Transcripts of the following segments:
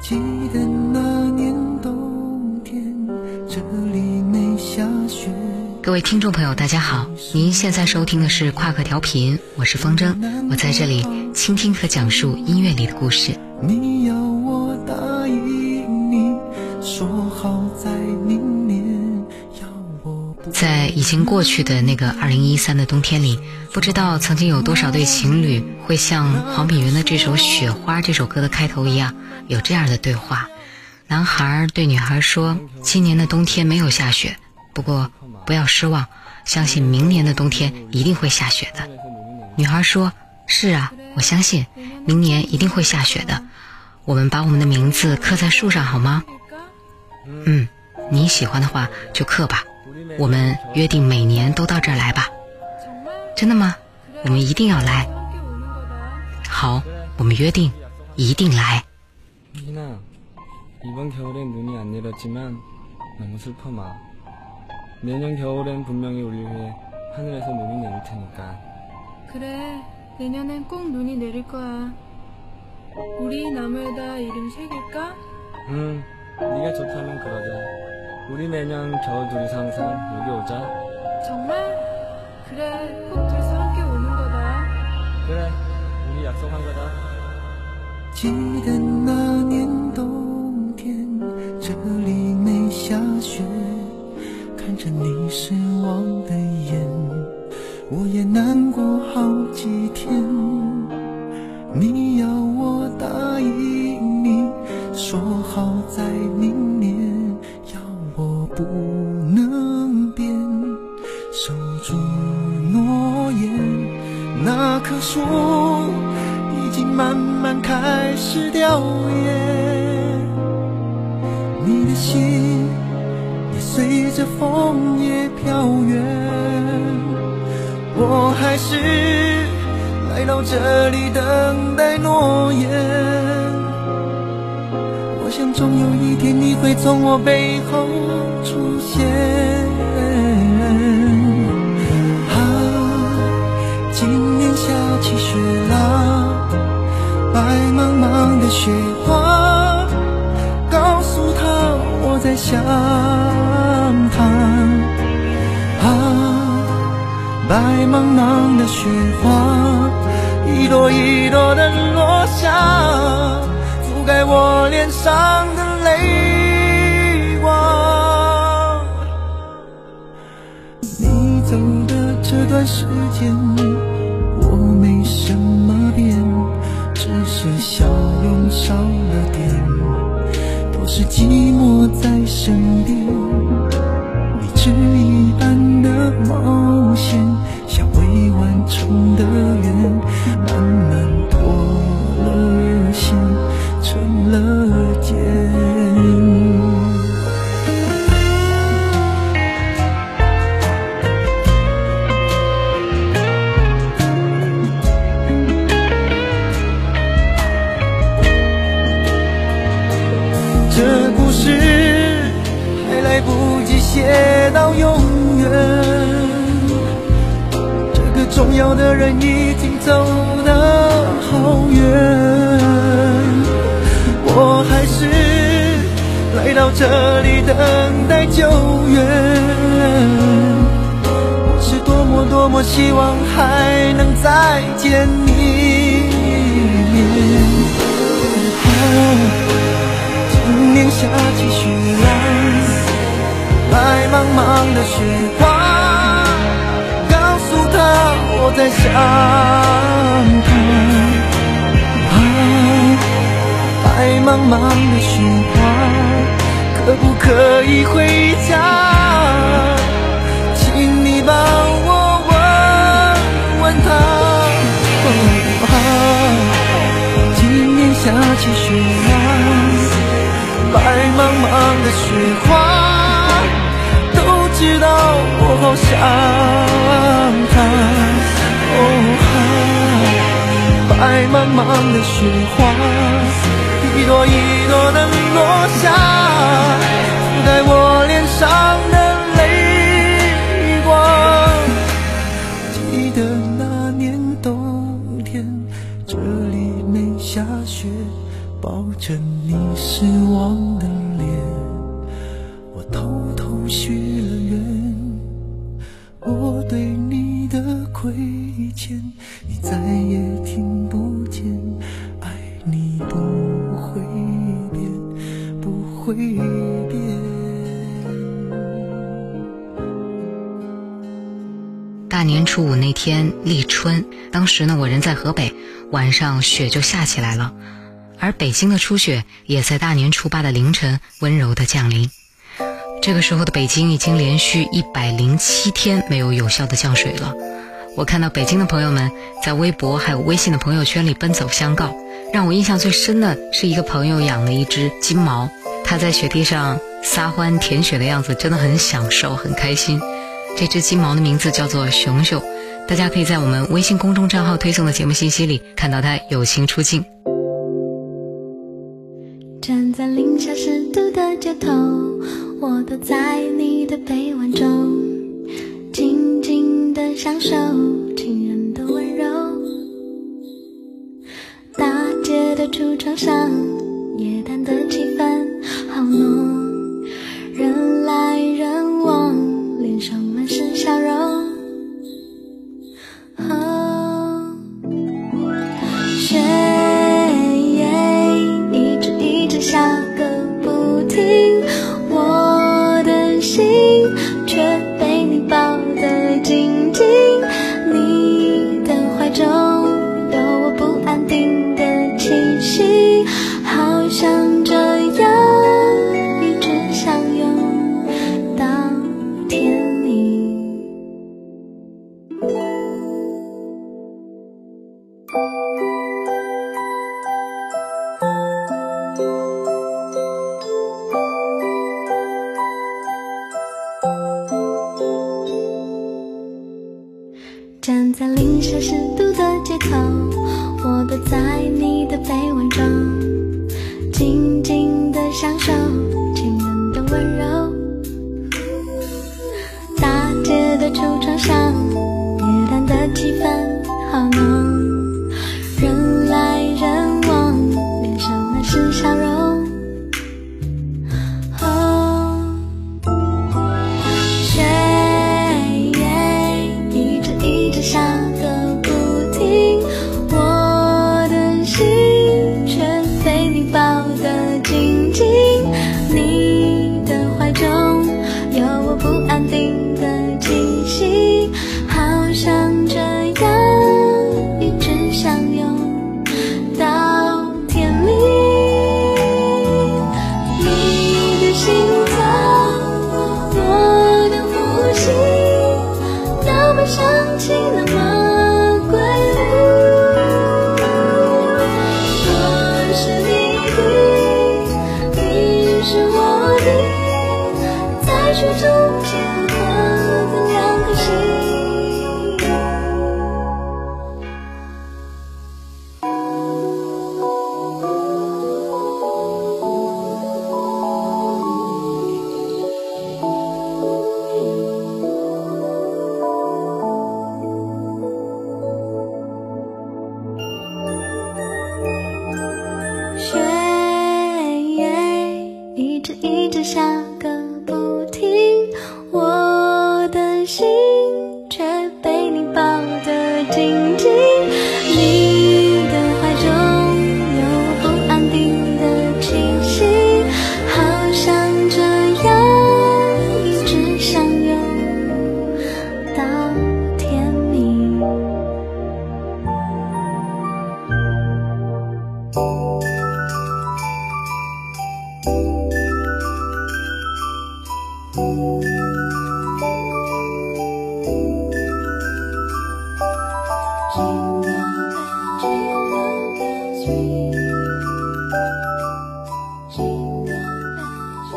记得那年冬天，这里没下雪。各位听众朋友，大家好，您现在收听的是夸克调频，我是风筝，我在这里倾听和讲述音乐里的故事。你要我答应你，说好在明年要我不在已经过去的那个二零一三的冬天里，不知道曾经有多少对情侣会像黄品源的这首《雪花》这首歌的开头一样，有这样的对话：男孩对女孩说，今年的冬天没有下雪，不过不要失望，相信明年的冬天一定会下雪的。女孩说：“是啊，我相信明年一定会下雪的。我们把我们的名字刻在树上好吗？”嗯，你喜欢的话就刻吧。我们约定每年都到这儿来吧。真的吗？我们一定要来。好，我们约定一定来。 희나, 이번 겨울엔 눈이 안 내렸지만 너무 슬퍼 마. 내년 겨울엔 분명히 우리 위해 하늘에서 눈이 내릴 테니까. 그래, 내년엔 꼭 눈이 내릴 거야. 우리 나무에다 이름 새길까? 응, 네가 좋다면 그러자. 우리 매년 겨울 둘이서 항상 여기 오자. 정말? 그래, 꼭 둘이서 함께 오는 거다. 그래, 우리 약속한 거다. 记得那年冬天，这里没下雪，看着你失望的眼，我也难过好几天。你 那棵树已经慢慢开始凋叶，你的心也随着枫叶飘远。我还是来到这里等待诺言。我想总有一天你会从我背后出现。白茫茫的雪花，告诉他我在想他。啊，白茫茫的雪花，一朵一朵的落下，覆盖我脸上的泪光。你走的这段时间，我没什么，你的笑容少了点，都是寂寞在身边。未知一般的冒险，像未完成的愿，慢慢脱了线，成了茧。来到这里等待救援。我是多么多么希望还能再见你一面。今年下起雪来，白茫茫的雪花，告诉他我在想他。啊，白茫茫的雪花，可不可以回家？请你帮我问问他。哦啊，今年下起雪来。白茫茫的雪花，都知道我好想他。哦哈，白茫茫的雪花，一朵一朵的落下，覆盖我春，当时呢我人在河北，晚上雪就下起来了。而北京的初雪也在大年初八的凌晨温柔的降临。这个时候的北京已经连续一百零七天没有有效的降水了。我看到北京的朋友们在微博还有微信的朋友圈里奔走相告。让我印象最深的是一个朋友养了一只金毛，它在雪地上撒欢舔雪的样子真的很享受，很开心。这只金毛的名字叫做熊熊，大家可以在我们微信公众账号推送的节目信息里看到他友情出镜。站在零下十度的街头，我躲在你的臂弯中，静静的享受情人的温柔。大街的橱窗上，夜淡的气氛好浓，人来人往，脸上满是笑容。站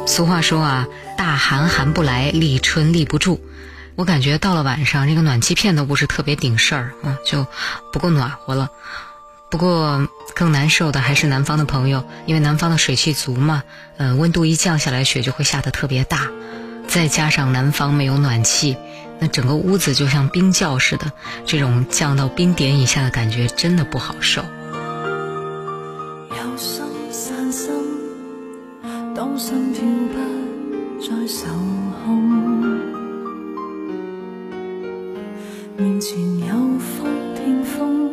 俗话说啊，大寒寒不来，立春立不住。我感觉到了晚上，这个暖气片都不是特别顶事儿啊，就不够暖和了。不过更难受的还是南方的朋友，因为南方的水汽足嘛，嗯，温度一降下来，雪就会下得特别大。再加上南方没有暖气，那整个屋子就像冰窖似的，这种降到冰点以下的感觉真的不好受。心跳不再受控，面前有风听风，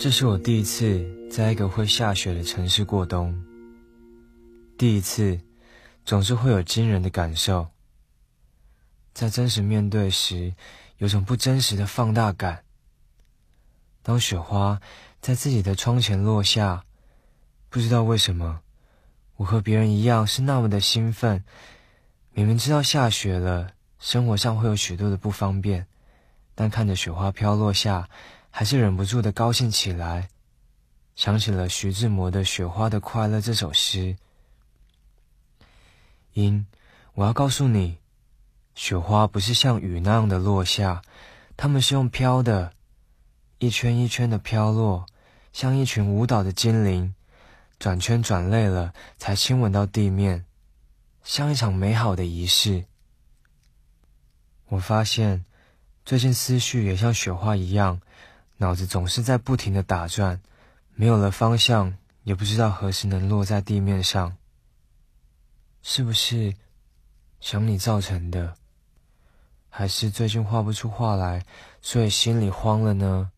这是我第一次在一个会下雪的城市过冬，第一次总是会有惊人的感受，在真实面对时，有种不真实的放大感。当雪花在自己的窗前落下，不知道为什么，我和别人一样是那么的兴奋。明明知道下雪了，生活上会有许多的不方便，但看着雪花飘落下。还是忍不住的高兴起来，想起了徐志摩的《雪花的快乐》这首诗。因，我要告诉你，雪花不是像雨那样的落下，它们是用飘的，一圈一圈的飘落，像一群舞蹈的精灵，转圈转累了才亲吻到地面，像一场美好的仪式。我发现，最近思绪也像雪花一样。脑子总是在不停的打转，没有了方向，也不知道何时能落在地面上。是不是想你造成的？还是最近画不出画来，所以心里慌了呢？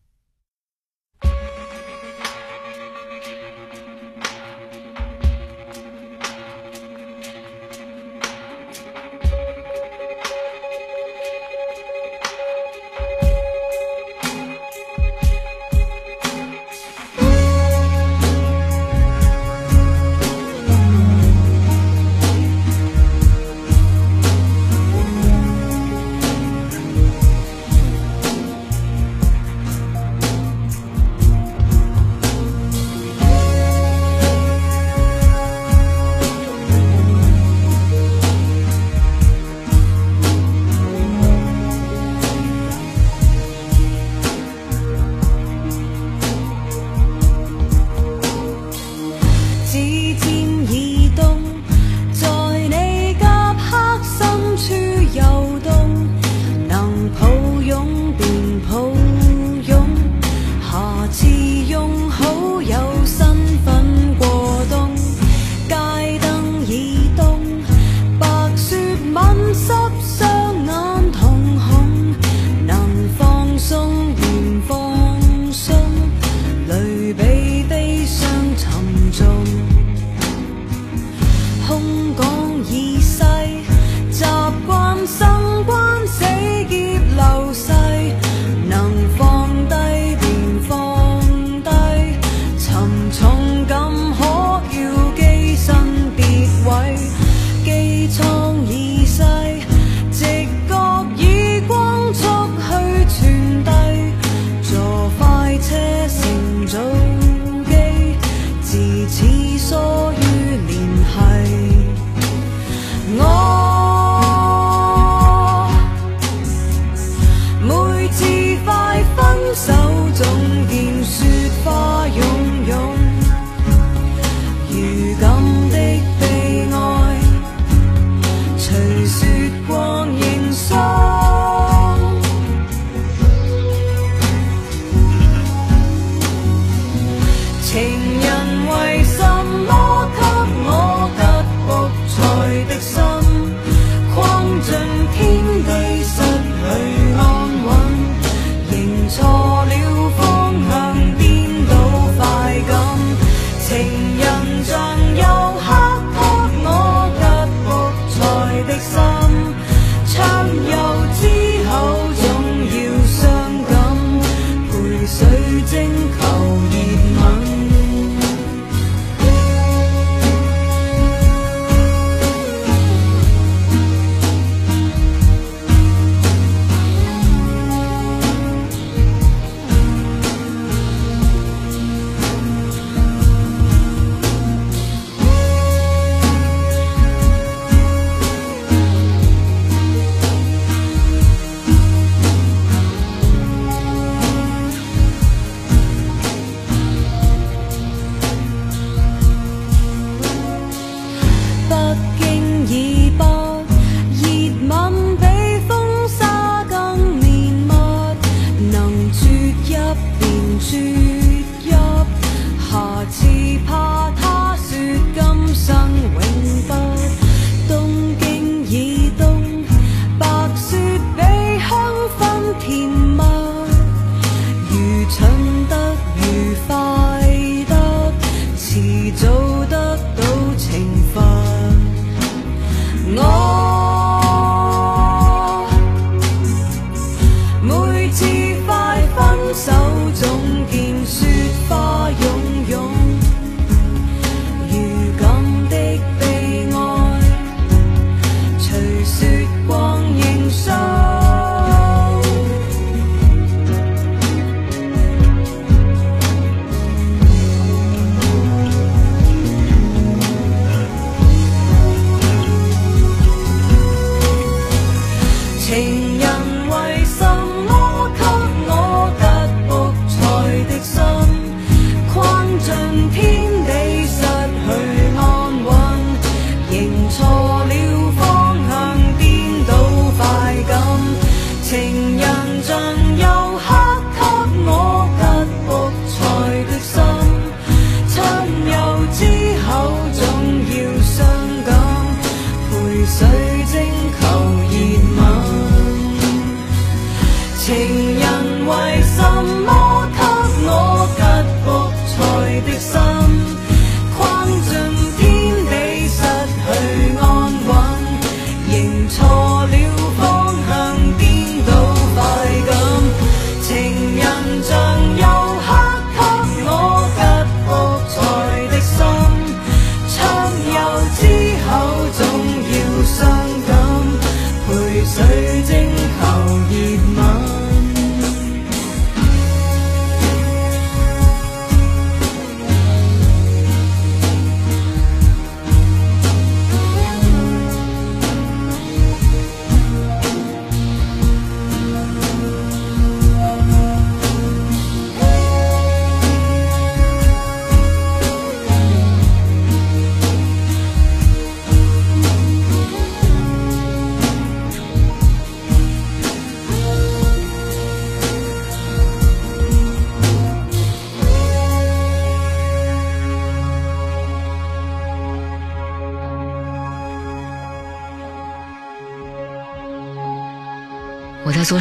做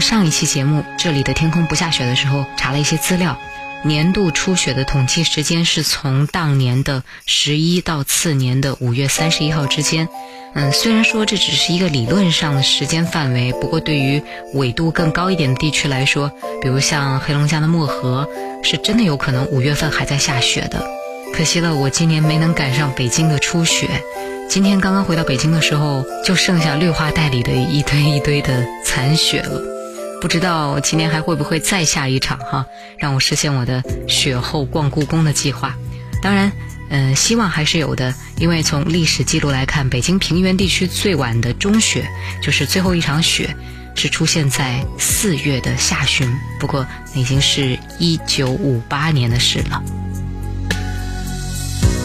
上一期节目《这里的天空不下雪》的时候，查了一些资料，年度初雪的统计时间是从当年的十一到次年的五月三十一号之间。嗯，虽然说这只是一个理论上的时间范围，不过对于纬度更高一点的地区来说，比如像黑龙江的漠河，是真的有可能五月份还在下雪的。可惜了，我今年没能赶上北京的初雪。今天刚刚回到北京的时候，就剩下绿化带里的一堆一堆的残雪了。不知道今年还会不会再下一场哈，让我实现我的雪后逛故宫的计划。当然，嗯，希望还是有的，因为从历史记录来看，北京平原地区最晚的中雪，就是最后一场雪，是出现在四月的下旬。不过，那已经是一九五八年的事了。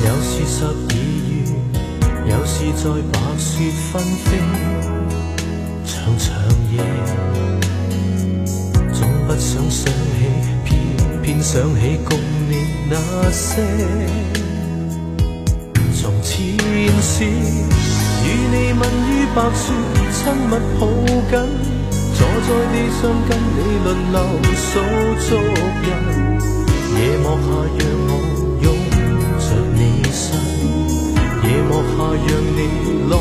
有时十二月，有时在白雪纷飞，长长夜。想想起，偏偏想起共你。那些。从前事，与你吻于白雪，亲密抱紧，坐在地上跟你轮流数足印。夜幕下，让我拥着你身，夜幕下，让你来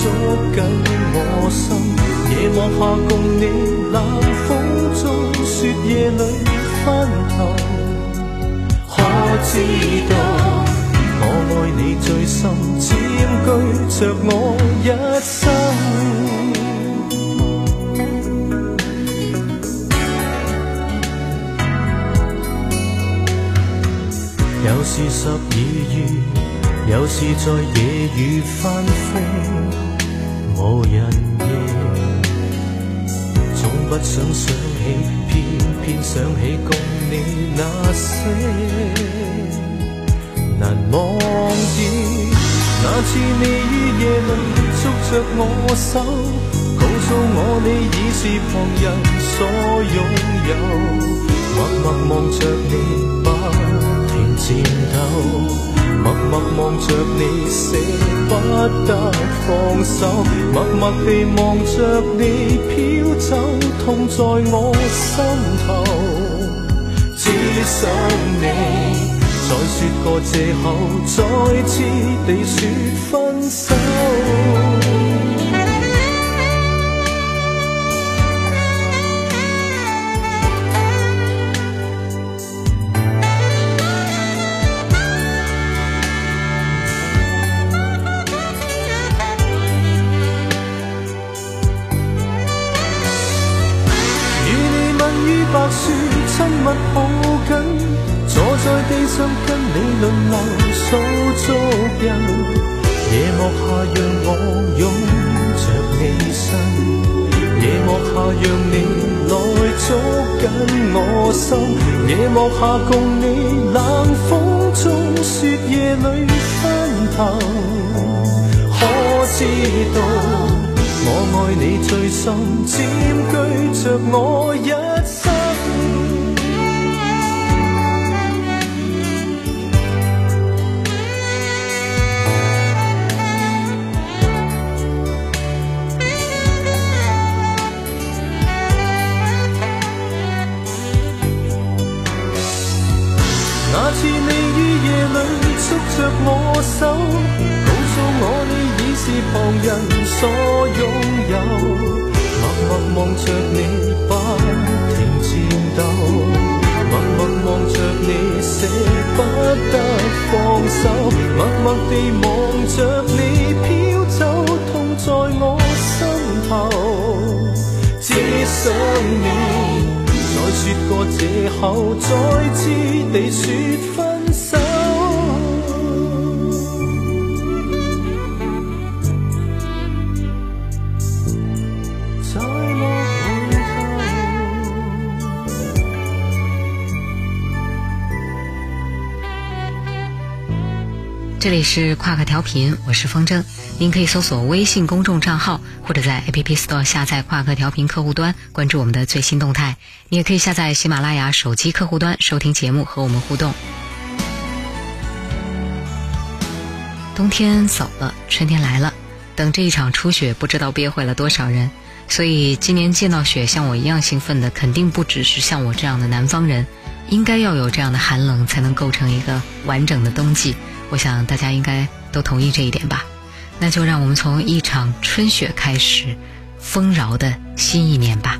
捉紧我心，夜幕下，共你冷风中雪夜里分头，可知道？我爱你最深，占据着我一生。有时十二月，有时在夜雨翻飞，无人夜。总不想想起，偏偏想起共你那些。难忘记那次你于夜里捉着我手，告诉我你已是旁人所拥有。默默望着你不停颤抖，默默望着你舍不得放手，默默地望着你飘走，痛在我心头，只想你。再说个借口，再次地说分手。白雪，亲密抱紧。坐在地上跟你轮流数足印，夜幕下让我拥着你身，夜幕下让你来捉紧我心，夜幕下共你冷风中雪夜里分头，可知道我爱你最深，占据着我一生。着我手，告诉我你已是旁人所拥有。默默望着你不停颤抖，默默望着你舍不得放手，默默地望着你飘走，痛在我心头，只想你。再说个借口，再次地说这里是夸克调频，我是风筝。您可以搜索微信公众账号，或者在 App Store 下载夸克调频客户端，关注我们的最新动态。你也可以下载喜马拉雅手机客户端收听节目，和我们互动。冬天走了，春天来了，等这一场初雪，不知道憋坏了多少人。所以今年见到雪像我一样兴奋的，肯定不只是像我这样的南方人。应该要有这样的寒冷，才能构成一个完整的冬季。我想大家应该都同意这一点吧。那就让我们从一场春雪开始，丰饶的新一年吧。